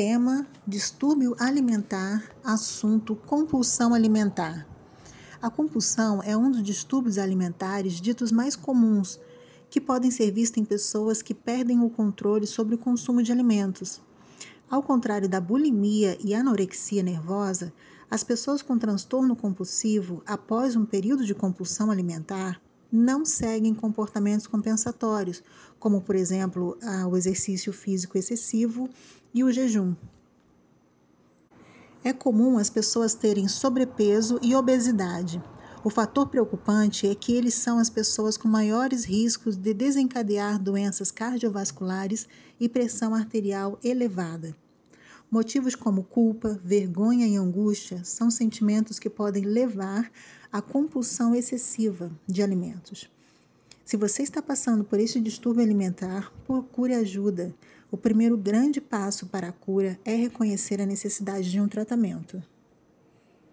Tema: distúrbio alimentar, assunto: compulsão alimentar. A compulsão é um dos distúrbios alimentares ditos mais comuns, que podem ser vistos em pessoas que perdem o controle sobre o consumo de alimentos. Ao contrário da bulimia e anorexia nervosa, as pessoas com transtorno compulsivo, após um período de compulsão alimentar, não seguem comportamentos compensatórios, como, por exemplo, o exercício físico excessivo e o jejum. É comum as pessoas terem sobrepeso e obesidade. O fator preocupante é que eles são as pessoas com maiores riscos de desencadear doenças cardiovasculares e pressão arterial elevada. Motivos como culpa, vergonha e angústia são sentimentos que podem levar à compulsão excessiva de alimentos. Se você está passando por este distúrbio alimentar, procure ajuda. O primeiro grande passo para a cura é reconhecer a necessidade de um tratamento.